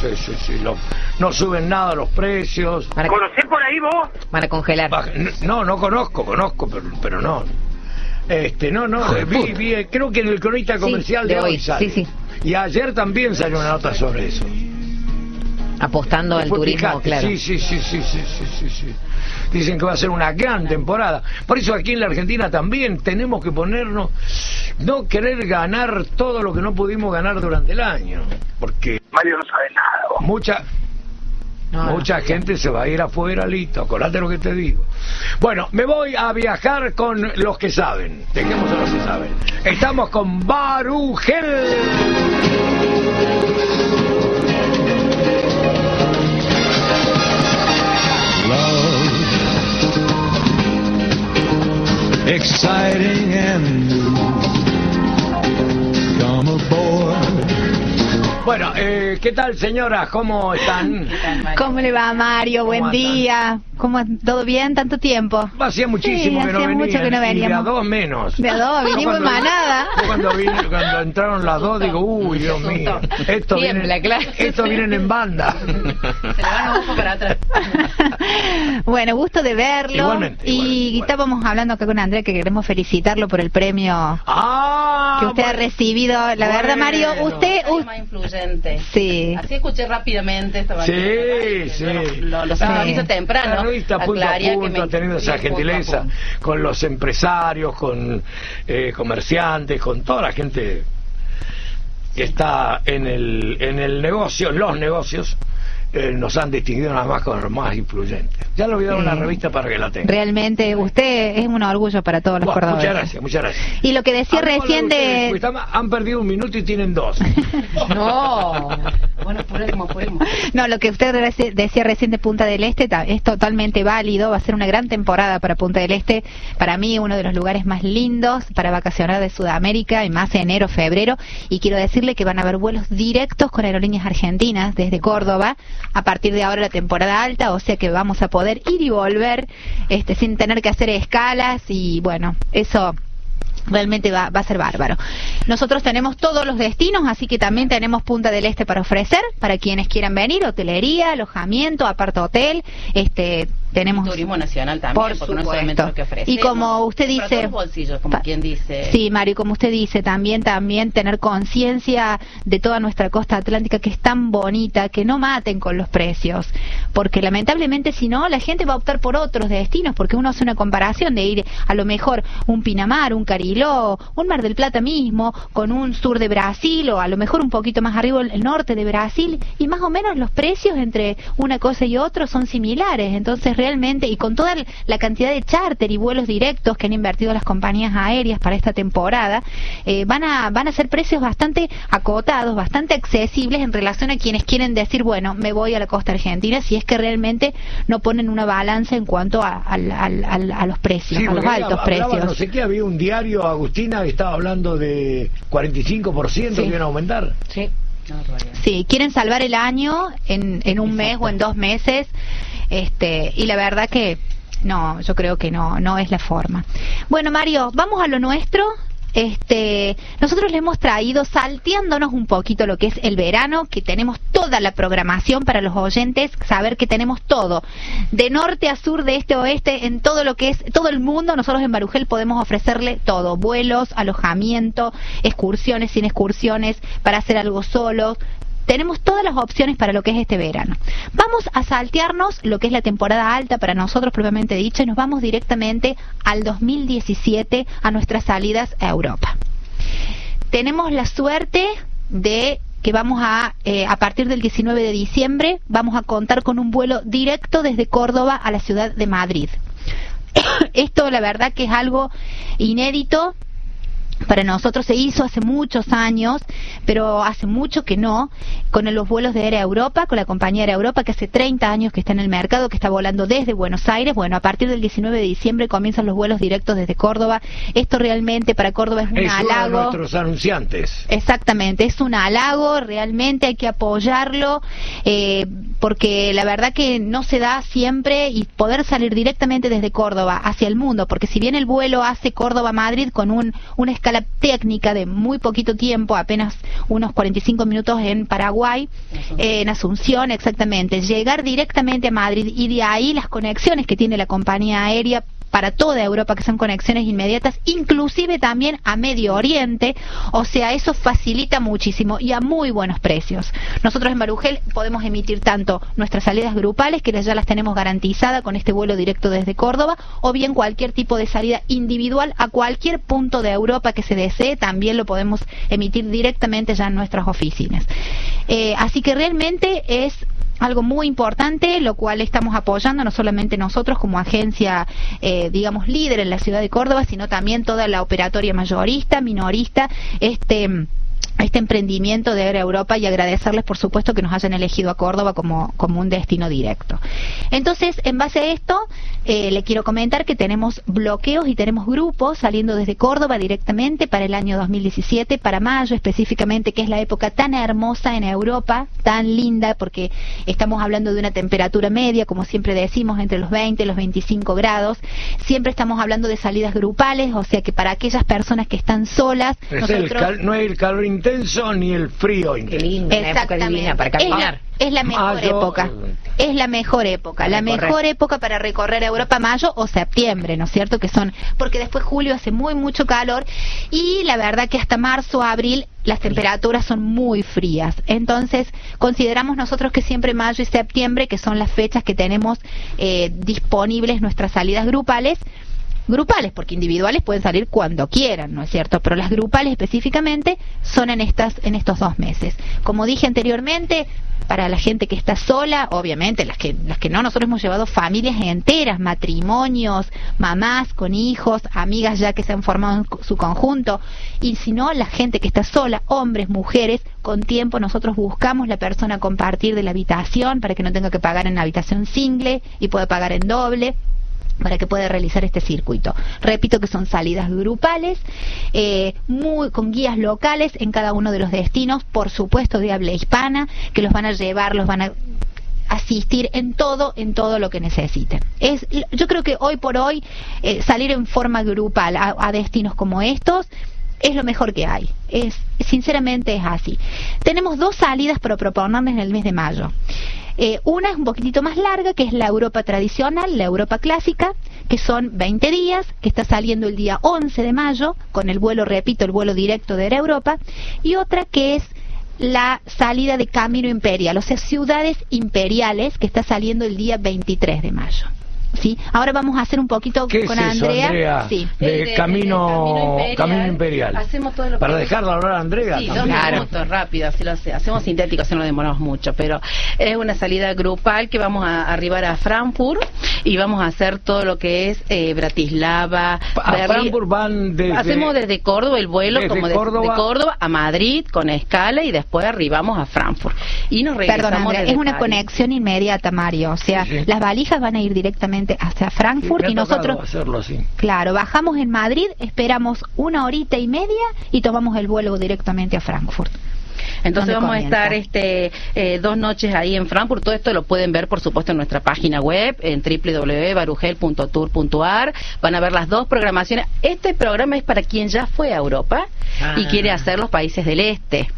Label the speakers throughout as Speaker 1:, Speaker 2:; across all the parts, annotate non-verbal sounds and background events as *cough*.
Speaker 1: Sí, sí, sí. lo- no suben nada los precios.
Speaker 2: Para,
Speaker 3: ¿Conocés por ahí vos?
Speaker 2: para congelar.
Speaker 1: Baja- No, no conozco, conozco, pero, pero no. Este, no, no, vi, vi, creo que en el cronista
Speaker 2: Sí,
Speaker 1: comercial
Speaker 2: de
Speaker 1: de, hoy
Speaker 2: hoy,
Speaker 1: sale.
Speaker 2: sí, sí.
Speaker 1: Y ayer también salió una nota sobre eso.
Speaker 2: Apostando al turismo, claro.
Speaker 1: Sí, sí, sí, sí, sí, sí, sí, sí. Dicen que va a ser una gran temporada. Por eso aquí en la Argentina también tenemos que ponernos, no querer ganar todo lo que no pudimos ganar durante el año. Porque
Speaker 3: Mario no sabe nada vos.
Speaker 1: mucha,
Speaker 2: No, no.
Speaker 1: Mucha gente se va a ir afuera, listo, acordate lo que te digo. Bueno, me voy a viajar con los que saben. Dejemos a los que saben. Estamos con Barugel.
Speaker 4: Exciting and new. Come aboard.
Speaker 1: Bueno, eh, ¿qué tal señoras? ¿Cómo están?
Speaker 5: ¿Cómo le va, Mario?
Speaker 1: ¿Cómo
Speaker 5: Buen
Speaker 1: andan?
Speaker 5: día. ¿Cómo, ¿Todo bien? ¿Tanto tiempo?
Speaker 1: Hacía muchísimo
Speaker 5: Sí,
Speaker 1: que no
Speaker 5: hacía mucho que no
Speaker 1: y de a
Speaker 5: veníamos.
Speaker 1: dos menos.
Speaker 5: De a dos,
Speaker 1: Yo
Speaker 5: vinimos en
Speaker 1: cuando-
Speaker 5: manada.
Speaker 1: yo Cuando, vine- cuando entraron las dos, digo, *laughs* uy, Dios mío. Esto vienen, esto vienen en banda.
Speaker 2: Se le van un poco para atrás. *laughs*
Speaker 5: bueno, gusto de verlo.
Speaker 1: Igualmente,
Speaker 5: y
Speaker 1: igualmente,
Speaker 5: estábamos hablando acá con Andrea que queremos felicitarlo por el premio
Speaker 1: Ah,
Speaker 5: que usted ha recibido. La verdad, Mario, usted... U-
Speaker 6: más influyente.
Speaker 5: Sí.
Speaker 6: Así escuché rápidamente esta
Speaker 1: Sí,
Speaker 6: mañana,
Speaker 1: sí.
Speaker 6: Lo, lo
Speaker 5: Sí.
Speaker 6: sintonizo temprano.
Speaker 1: Revista punto a punto ha tenido esa gentileza con los empresarios, con eh, comerciantes, con toda la gente que está en el, en el negocio, en los negocios, eh, nos han distinguido nada más con los más influyentes. Ya le voy a dar una revista para que la tenga.
Speaker 5: Realmente, usted es un orgullo para todos los
Speaker 1: Bueno,
Speaker 5: cordobeses.
Speaker 1: muchas gracias, muchas gracias.
Speaker 5: Y lo que decía
Speaker 1: Hablemos
Speaker 5: recién de...
Speaker 1: han perdido un minuto y tienen dos. *laughs*
Speaker 2: No. *laughs*
Speaker 6: Bueno, fuimos, fuimos.
Speaker 5: No, lo que usted decía recién de Punta del Este es totalmente válido. Va a ser una gran temporada para Punta del Este. Para mí, uno de los lugares más lindos para vacacionar de Sudamérica, y más enero, febrero. Y quiero decirle que van a haber vuelos directos con aerolíneas argentinas desde Córdoba a partir de ahora la temporada alta. O sea que vamos a poder ir y volver este, sin tener que hacer escalas. Y bueno, eso realmente va, va a ser bárbaro. Nosotros tenemos todos los destinos, así que también tenemos Punta del Este para ofrecer, para quienes quieran venir, hotelería, alojamiento, aparte hotel, este, tenemos...
Speaker 6: Turismo nacional también,
Speaker 5: Por
Speaker 6: porque no solamente
Speaker 5: supuesto.
Speaker 6: lo que ofrece.
Speaker 5: Y como usted
Speaker 6: Para
Speaker 5: dice-
Speaker 6: todos los bolsillos, como
Speaker 5: Pa-
Speaker 6: quien dice.
Speaker 5: Sí, Mario, como usted dice, también también tener conciencia de toda nuestra costa atlántica que es tan bonita, que no maten con los precios, porque lamentablemente si no, la gente va a optar por otros destinos, porque uno hace una comparación de ir a lo mejor un Pinamar, un Cariló, un Mar del Plata mismo, con un sur de Brasil o a lo mejor un poquito más arriba el norte de Brasil, y más o menos los precios entre una cosa y otra son similares, entonces realmente, y con toda la cantidad de charter y vuelos directos que han invertido las compañías aéreas para esta temporada, eh, van, a, van a ser precios bastante acotados, bastante accesibles en relación a quienes quieren decir, bueno, me voy a la costa argentina, si es que realmente no ponen una balanza en cuanto a, al- a los precios,
Speaker 1: Sí,
Speaker 5: a los altos
Speaker 1: hablaba,
Speaker 5: precios.
Speaker 1: No sé qué, había un diario, Agustina, que estaba hablando de 45%
Speaker 5: Sí.
Speaker 1: que iban a aumentar.
Speaker 2: Sí,
Speaker 5: quieren salvar el año en, en un mes o en dos meses, este, y la verdad que no, yo creo que no, no es la forma. Bueno, Mario, vamos a lo nuestro. Este, nosotros le hemos traído salteándonos un poquito lo que es el verano, que tenemos toda la programación para los oyentes, saber que tenemos todo, de norte a sur, de este a oeste, en todo lo que es todo el mundo, nosotros en Barugel podemos ofrecerle todo, vuelos, alojamiento, excursiones, sin excursiones, para hacer algo solo, tenemos todas las opciones para lo que es este verano. Vamos a saltearnos lo que es la temporada alta para nosotros propiamente dicho y nos vamos directamente al 2017 a nuestras salidas a Europa. Tenemos la suerte de que vamos a, eh, a partir del 19 de diciembre, vamos a contar con un vuelo directo desde Córdoba a la ciudad de Madrid. *coughs* Esto la verdad que es algo inédito para nosotros se hizo hace muchos años, pero hace mucho que no, con los vuelos de Air Europa, con la compañía Air Europa, que hace 30 años que está en el mercado, que está volando desde Buenos Aires. Bueno, a partir del 19 de diciembre comienzan los vuelos directos desde Córdoba. Esto realmente para Córdoba es un
Speaker 1: Es uno de
Speaker 5: halago.
Speaker 1: nuestros anunciantes.
Speaker 5: Exactamente, es un halago, realmente hay que apoyarlo, eh, porque la verdad que no se da siempre y poder salir directamente desde Córdoba hacia el mundo, porque si bien el vuelo hace Córdoba-Madrid con un, una escala técnica de muy poquito tiempo, apenas unos 45 minutos en Paraguay, eh, en Asunción, exactamente, llegar directamente a Madrid y de ahí las conexiones que tiene la compañía aérea para toda Europa, que son conexiones inmediatas, inclusive también a Medio Oriente, o sea, eso facilita muchísimo y a muy buenos precios. Nosotros en Marugel podemos emitir tanto nuestras salidas grupales, que ya las tenemos garantizadas con este vuelo directo desde Córdoba, o bien cualquier tipo de salida individual a cualquier punto de Europa que se desee, también lo podemos emitir directamente ya en nuestras oficinas. Eh, así que realmente es algo muy importante, lo cual estamos apoyando no solamente nosotros como agencia, eh, digamos, líder en la ciudad de Córdoba, sino también toda la operatoria mayorista, minorista, este este emprendimiento de Air Europa y agradecerles por supuesto que nos hayan elegido a Córdoba como, como un destino directo. Entonces, en base a esto, eh, le quiero comentar que tenemos bloqueos y tenemos grupos saliendo desde Córdoba directamente para el año 2017, para mayo específicamente, que es la época tan hermosa en Europa, tan linda, porque estamos hablando de una temperatura media, como siempre decimos, entre los 20 y los 25 grados. Siempre estamos hablando de salidas grupales, o sea que para aquellas personas que están solas,
Speaker 1: Es el
Speaker 5: nosotros...
Speaker 1: cal- no es el calor intenso ni el frío
Speaker 2: Qué
Speaker 1: intenso.
Speaker 2: lindo, una época divina para
Speaker 5: Es la,
Speaker 2: caminar.
Speaker 5: es la mejor
Speaker 1: Mayo,
Speaker 5: época. Es la mejor época. La
Speaker 2: recorrer.
Speaker 5: mejor época para recorrer Europa, mayo o septiembre, ¿no es cierto? Que son, porque después julio hace muy, mucho calor y la verdad que hasta marzo, abril las temperaturas son muy frías. Entonces, consideramos nosotros que siempre mayo y septiembre, que son las fechas que tenemos eh, disponibles nuestras salidas grupales, grupales, porque individuales pueden salir cuando quieran, ¿no es cierto? Pero las grupales específicamente son en estas en estos dos meses. Como dije anteriormente, para la gente que está sola, obviamente, las que las que no, nosotros hemos llevado familias enteras, matrimonios, mamás con hijos, amigas ya que se han formado en su conjunto, y si no, la gente que está sola, hombres, mujeres, con tiempo nosotros buscamos la persona a compartir de la habitación para que no tenga que pagar en habitación single y pueda pagar en doble para que pueda realizar este circuito. Repito que son salidas grupales, eh, muy, con guías locales en cada uno de los destinos, por supuesto de habla hispana, que los van a llevar, los van a asistir en todo, en todo lo que necesiten. Es, yo creo que hoy por hoy eh, salir en forma grupal a, a destinos como estos es lo mejor que hay. Es, sinceramente es así. Tenemos dos salidas para proponerles en el mes de mayo. Eh, una es un poquitito más larga, que es la Europa tradicional, la Europa clásica, que son 20 días, que está saliendo el día 11 de mayo, con el vuelo, repito, el vuelo directo de Europa, y otra que es la salida de Camino Imperial, o sea, ciudades imperiales, que está saliendo el día 23 de mayo. ¿Sí? Ahora vamos a hacer un poquito
Speaker 1: ¿Qué
Speaker 5: con
Speaker 1: es eso,
Speaker 5: Andrea.
Speaker 1: Andrea?
Speaker 5: Sí.
Speaker 1: De, camino,
Speaker 6: de
Speaker 1: camino imperial.
Speaker 6: Hacemos todo lo
Speaker 1: Para
Speaker 6: que-
Speaker 1: dejarla hablar a Andrea
Speaker 6: Sí, dos.
Speaker 2: Claro.
Speaker 6: minutos rápido, así lo hace- hacemos sintético, así no demoramos mucho, pero es una salida grupal que vamos a arribar a Frankfurt y vamos a hacer todo lo que es eh, Bratislava,
Speaker 1: A
Speaker 6: Berlín.
Speaker 1: Frankfurt van desde...
Speaker 6: Hacemos desde Córdoba el vuelo
Speaker 1: Desde
Speaker 6: como de,
Speaker 1: Córdoba.
Speaker 6: de Córdoba a Madrid con escala y después arribamos a Frankfurt y nos regresamos
Speaker 5: Perdón, Andrea, es una
Speaker 6: París.
Speaker 5: conexión inmediata, Mario. O sea,
Speaker 1: Sí, sí.
Speaker 5: las valijas van a ir directamente hacia
Speaker 1: Sí,
Speaker 5: Frankfurt
Speaker 1: me ha
Speaker 5: y nosotros,
Speaker 1: hacerlo así.
Speaker 5: claro, bajamos en Madrid, esperamos una horita y media y tomamos el vuelo directamente a Frankfurt.
Speaker 6: Entonces
Speaker 5: ¿Dónde
Speaker 6: vamos
Speaker 5: comienza?
Speaker 6: a estar este eh, dos noches ahí en Frankfurt. Todo esto lo pueden ver, por supuesto, en nuestra página web, en www.barugel.tour.ar. Van a ver las dos programaciones. Este programa es para quien ya fue a Europa y
Speaker 2: Ah.
Speaker 6: quiere hacer los países del este.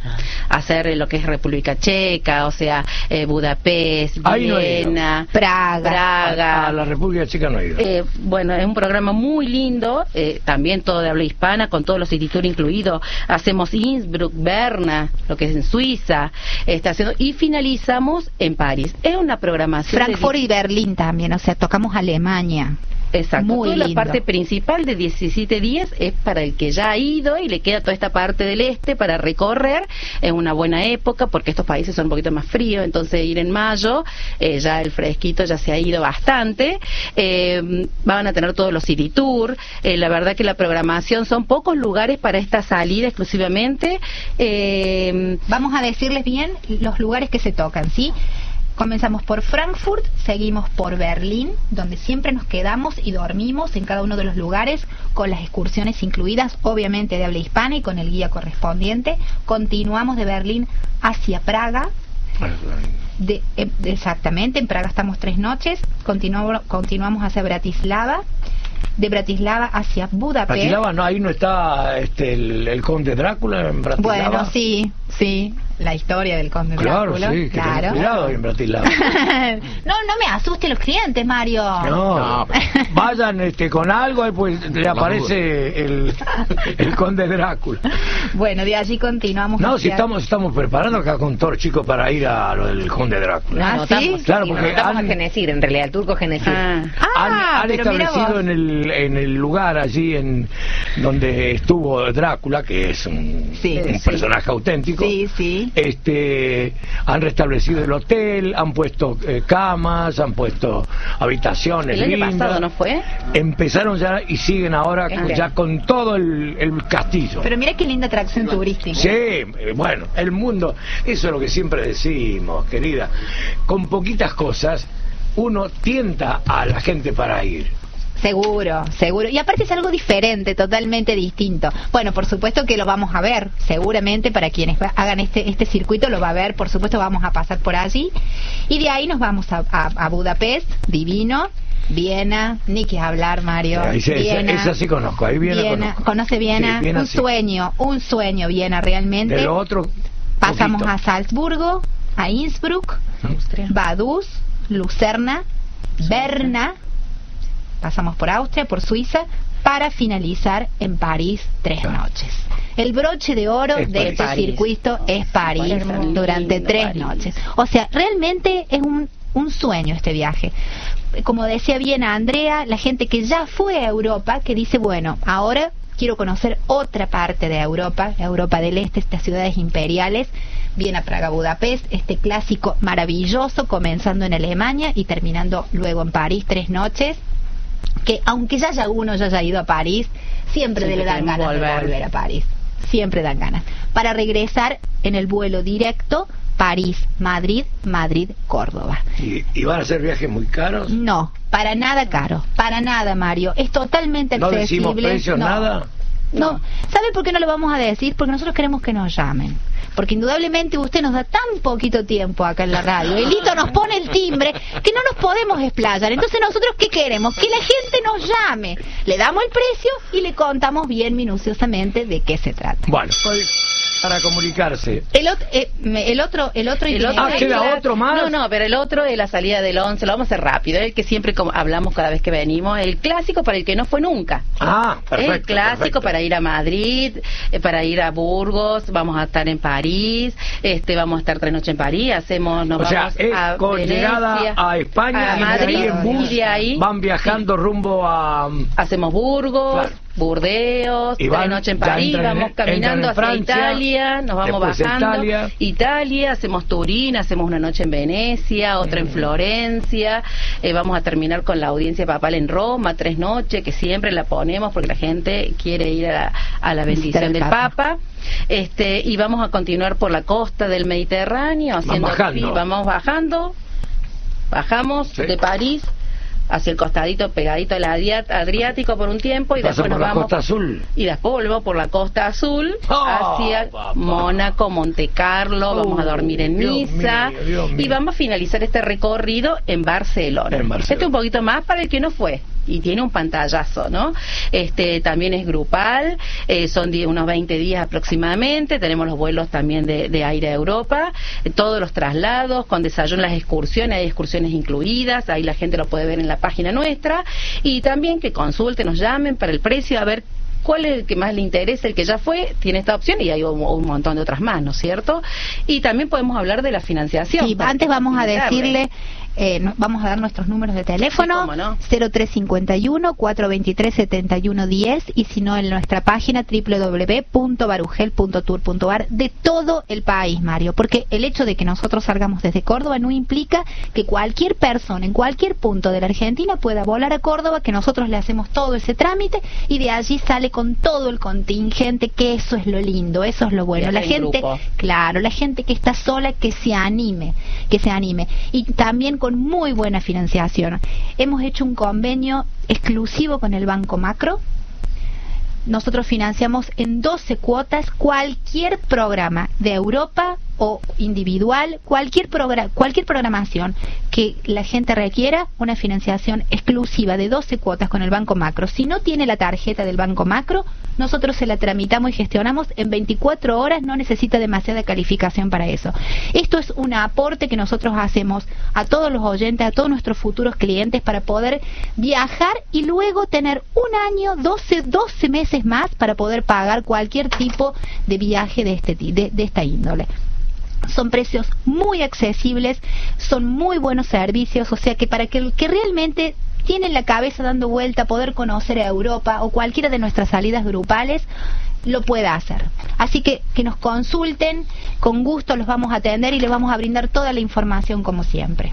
Speaker 6: Hacer eh, lo que es República Checa, o sea, eh, Budapest,
Speaker 1: no.
Speaker 6: Viena,
Speaker 5: Praga.
Speaker 6: Praga.
Speaker 1: A la República Checa no he ido.
Speaker 6: Eh, bueno, es un programa muy lindo, eh, también todo de habla hispana, con todos los títulos incluidos. Hacemos Innsbruck, Berna, lo que es en Suiza, está haciendo y finalizamos en París. Es una programación. de-
Speaker 5: Frankfurt y Berlín también, o sea, tocamos Alemania.
Speaker 6: Exacto.
Speaker 5: Muy
Speaker 6: Toda la parte principal de 17 días es para el que ya ha ido y le queda toda esta parte del este para recorrer. Es una buena época porque estos países son un poquito más fríos, entonces ir en mayo, eh, ya el fresquito ya se ha ido bastante. Eh, van a tener todos los city tour. Eh, la verdad que la programación son pocos lugares para esta salida exclusivamente. Eh,
Speaker 5: Vamos a decirles bien los lugares que se tocan, ¿sí? Comenzamos por Frankfurt, seguimos por Berlín, donde siempre nos quedamos y dormimos en cada uno de los lugares, con las excursiones incluidas, obviamente de habla hispana y con el guía correspondiente. Continuamos de Berlín hacia Praga, de, eh, exactamente, en Praga estamos tres noches, continuamos, continuamos hacia Bratislava, de Bratislava hacia Budapest.
Speaker 1: Bratislava, no, ahí no está este, el, el conde Drácula en Bratislava.
Speaker 5: Bueno, sí, sí, la historia del conde
Speaker 1: Claro,
Speaker 5: Drácula.
Speaker 1: sí, que
Speaker 5: claro.
Speaker 1: cuidado en Bratislava. *laughs*
Speaker 5: no, no me asuste los clientes, Mario.
Speaker 1: No,
Speaker 7: No, pero-
Speaker 1: vayan este, con algo y pues le aparece el, el conde Drácula.
Speaker 5: Bueno, de allí continuamos.
Speaker 1: No, si estamos estamos preparando acá con todos los chicos para ir a lo del conde Drácula.
Speaker 5: Ah, ¿sí?
Speaker 1: Claro, porque han-
Speaker 2: a Genesir, en realidad, el turco Genesir.
Speaker 6: ah,
Speaker 1: han,
Speaker 5: Ah,
Speaker 1: han establecido en el, en el lugar allí en donde estuvo Drácula, que es un,
Speaker 5: Sí,
Speaker 1: un
Speaker 5: sí.
Speaker 1: personaje auténtico.
Speaker 5: Sí, sí.
Speaker 1: Este, han restablecido el hotel, han puesto eh, camas, han puesto habitaciones
Speaker 6: el año
Speaker 1: lindas.
Speaker 6: pasado no fue.
Speaker 1: Empezaron ya y siguen ahora
Speaker 6: Este.
Speaker 1: ya con todo el, el castillo.
Speaker 5: Pero mira qué linda atracción turística.
Speaker 1: Sí, eh, bueno, el mundo, eso es lo que siempre decimos, querida. Con poquitas cosas uno tienta a la gente para ir.
Speaker 5: Seguro, seguro. Y aparte es algo diferente, totalmente distinto. Bueno, por supuesto que lo vamos a ver, seguramente para quienes hagan este, este circuito lo va a ver, por supuesto vamos a pasar por allí. Y de ahí nos vamos a, a- a Budapest, divino, Viena, ni que hablar, Mario.
Speaker 1: Sí, esa-
Speaker 5: Viena,
Speaker 1: esa sí conozco, ahí Viena conozco.
Speaker 5: ¿Conoce Viena?
Speaker 1: Sí, Viena
Speaker 5: un
Speaker 1: sí.
Speaker 5: sueño, un sueño Viena realmente.
Speaker 1: De lo otro,
Speaker 5: Pasamos
Speaker 1: poquito.
Speaker 5: a Salzburgo, a Innsbruck, Vaduz, Lucerna, Berna, pasamos por Austria, por Suiza, para finalizar en París tres noches. El broche de oro
Speaker 1: Es
Speaker 5: de este circuito es París
Speaker 6: París,
Speaker 5: durante
Speaker 6: lindo,
Speaker 5: tres
Speaker 6: París.
Speaker 5: noches. O sea, realmente es un, un sueño este viaje. Como decía bien Andrea, la gente que ya fue a Europa, que dice, bueno, ahora quiero conocer otra parte de Europa, Europa del Este, estas ciudades imperiales, viene a Praga, Budapest, este clásico maravilloso, comenzando en Alemania y terminando luego en París, tres noches, que aunque ya haya uno, ya haya ido a París, siempre,
Speaker 6: Siempre
Speaker 5: le dan ganas de
Speaker 6: volver.
Speaker 5: a París, siempre dan ganas, para regresar en el vuelo directo París, Madrid, Madrid, Córdoba.
Speaker 1: ¿Y, y van a ser viajes muy caros?
Speaker 5: No, para nada caro, para nada, Mario. Es totalmente
Speaker 1: ¿No
Speaker 5: accesible.
Speaker 1: decimos precios,
Speaker 5: No.
Speaker 1: nada?
Speaker 5: No, ¿sabe por qué no lo vamos a decir? Porque nosotros queremos que nos llamen. Porque indudablemente usted nos da tan poquito tiempo acá en la radio. Elito nos pone el timbre que no nos podemos explayar. Entonces nosotros ¿qué queremos? Que la gente nos llame. Le damos el precio y le contamos bien minuciosamente de qué se trata.
Speaker 1: Bueno, para comunicarse.
Speaker 5: El, ot- eh, el otro, el otro,
Speaker 6: El otro
Speaker 1: Ah, ¿queda otro más?
Speaker 6: No, no, pero el otro es la salida del 11, lo vamos a hacer rápido, el que siempre como hablamos cada vez que venimos, el clásico para el que no fue nunca.
Speaker 1: Ah, perfecto.
Speaker 6: el clásico
Speaker 1: perfecto.
Speaker 6: para ir a Madrid, eh, para ir a Burgos, vamos a estar en París, este vamos a estar tres noches en París, hacemos nos
Speaker 1: O sea,
Speaker 6: vamos
Speaker 1: es
Speaker 6: a
Speaker 1: con
Speaker 6: Venecia,
Speaker 1: llegada a España
Speaker 6: a
Speaker 1: y
Speaker 6: Madrid
Speaker 1: de ahí en bus
Speaker 6: y de ahí
Speaker 1: van viajando rumbo a...
Speaker 6: hacemos Burgos,
Speaker 1: Claro.
Speaker 6: Burdeos,
Speaker 1: van-
Speaker 6: tres noches en París,
Speaker 1: entran
Speaker 6: vamos caminando hacia
Speaker 1: Francia,
Speaker 6: Italia, nos vamos bajando.
Speaker 1: Italia.
Speaker 6: Italia, hacemos Turín, hacemos una noche en Venecia, otra en
Speaker 1: Mm.
Speaker 6: Florencia, eh, vamos a terminar con la audiencia papal en Roma, tres noches, que siempre la ponemos porque la gente quiere ir a la, a la bendición del
Speaker 5: Papa.
Speaker 6: Papa. Este, y vamos a continuar por la costa del Mediterráneo, haciendo
Speaker 1: bajando.
Speaker 6: sí, vamos bajando, bajamos
Speaker 1: Sí.
Speaker 6: de París hacia el costadito pegadito al Adriático por un tiempo y después
Speaker 1: por
Speaker 6: nos
Speaker 1: la
Speaker 6: vamos
Speaker 1: Costa Azul.
Speaker 6: y después volvemos por la Costa Azul
Speaker 1: Oh,
Speaker 6: hacia
Speaker 1: papá.
Speaker 6: Mónaco, Monte Carlo, vamos a dormir en
Speaker 1: Dios
Speaker 6: Niza
Speaker 1: mío, Dios mío.
Speaker 6: y vamos a finalizar este recorrido en Barcelona.
Speaker 1: En Barcelona.
Speaker 6: Este un poquito más para el que no fue y tiene un pantallazo, ¿no? Este también es grupal, eh, son unos 20 días aproximadamente, tenemos los vuelos también de, de aire a Europa, eh, todos los traslados, con desayuno, las excursiones, hay excursiones incluidas, ahí la gente lo puede ver en la página nuestra, y también que consulten, nos llamen para el precio, a ver cuál es el que más le interesa, el que ya fue, tiene esta opción y hay un, un montón de otras más, ¿no es cierto? Y también podemos hablar de la financiación.
Speaker 5: Sí, antes vamos a decirle Eh, no- vamos a dar nuestros números de teléfono.
Speaker 6: Sí, no.
Speaker 5: 0351-423-7110 y si no en nuestra página www.barugel.tour.ar de todo el país, Mario. Porque el hecho de que nosotros salgamos desde Córdoba no implica que cualquier persona en cualquier punto de la Argentina pueda volar a Córdoba, que nosotros le hacemos todo ese trámite y de allí sale con todo el contingente, que eso es lo lindo, eso es lo bueno. La
Speaker 6: en
Speaker 5: gente,
Speaker 6: grupo.
Speaker 5: claro, la gente que está sola, que se anime, que se anime. Y también con muy buena financiación. Hemos hecho un convenio exclusivo con el Banco Macro. Nosotros financiamos en 12 cuotas cualquier programa de Europa o individual, cualquier, progra- cualquier programación que la gente requiera, una financiación exclusiva de 12 cuotas con el Banco Macro. Si no tiene la tarjeta del Banco Macro, nosotros se la tramitamos y gestionamos en 24 horas, no necesita demasiada calificación para eso. Esto es un aporte que nosotros hacemos a todos los oyentes, a todos nuestros futuros clientes para poder viajar y luego tener un año, 12, 12 meses más para poder pagar cualquier tipo de viaje de, este, de, de esta índole son precios muy accesibles, son muy buenos servicios, o sea que para que que realmente tiene la cabeza dando vuelta a poder conocer a Europa o cualquiera de nuestras salidas grupales, lo pueda hacer. Así que que nos consulten, con gusto los vamos a atender y les vamos a brindar toda la información como siempre.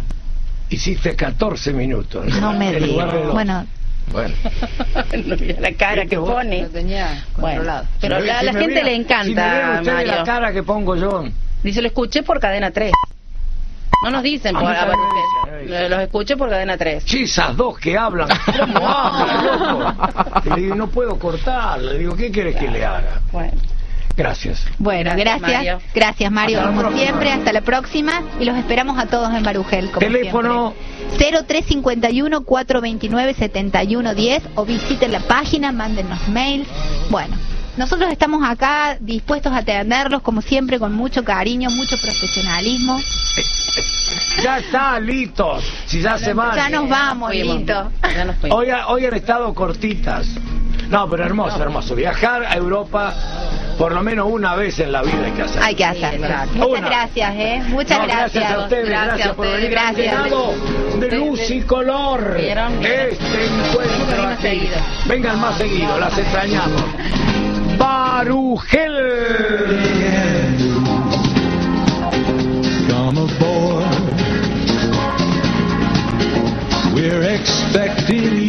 Speaker 1: Hiciste 14 minutos.
Speaker 5: No me
Speaker 1: En lugar de
Speaker 5: digas. Bueno,
Speaker 1: Bueno. *laughs*
Speaker 6: No, mira la cara que
Speaker 1: vos,
Speaker 6: pone.
Speaker 2: Lo tenía
Speaker 6: Bueno, pero
Speaker 1: Si
Speaker 6: la,
Speaker 1: me-
Speaker 6: la
Speaker 1: si me
Speaker 6: gente le
Speaker 1: si me
Speaker 6: encanta,
Speaker 1: ustedes
Speaker 6: Mario.
Speaker 1: la cara que pongo yo.
Speaker 6: Dice, lo escuché por cadena 3. No nos dicen por
Speaker 1: me
Speaker 6: Los escuché por cadena 3.
Speaker 1: Chisas dos que hablan. *laughs* ¿Cómo hablan, loco? Y le digo, no puedo cortar. Le digo, ¿qué quieres que le haga?
Speaker 6: Bueno,
Speaker 1: Gracias.
Speaker 5: bueno,
Speaker 6: Gracias,
Speaker 5: gracias.
Speaker 6: Mario.
Speaker 5: Gracias, como
Speaker 1: próxima.
Speaker 5: siempre. Hasta la próxima y los esperamos a todos en Barugel. Como
Speaker 1: Teléfono.
Speaker 5: siempre. 0351 429 7110 o visiten la página, mándennos mails. Bueno, nosotros estamos acá dispuestos a atenderlos como siempre con mucho cariño, mucho profesionalismo.
Speaker 1: Ya está, listo. Si ya se van.
Speaker 5: Ya nos vamos. Lito.
Speaker 1: Hoy, hoy han estado cortitas. No, pero hermoso, hermoso. Viajar a Europa por lo menos una vez en la vida hay que hacer.
Speaker 5: Hay que hacerlo. Muchas gracias, ¿eh? Muchas
Speaker 1: No,
Speaker 5: gracias.
Speaker 1: a ustedes, gracias,
Speaker 6: Gracias a
Speaker 1: por venir.
Speaker 5: Gracias.
Speaker 1: llenado de luz y color este encuentro aquí. Vengan más seguido, las extrañamos. Barugel.
Speaker 4: expecting you.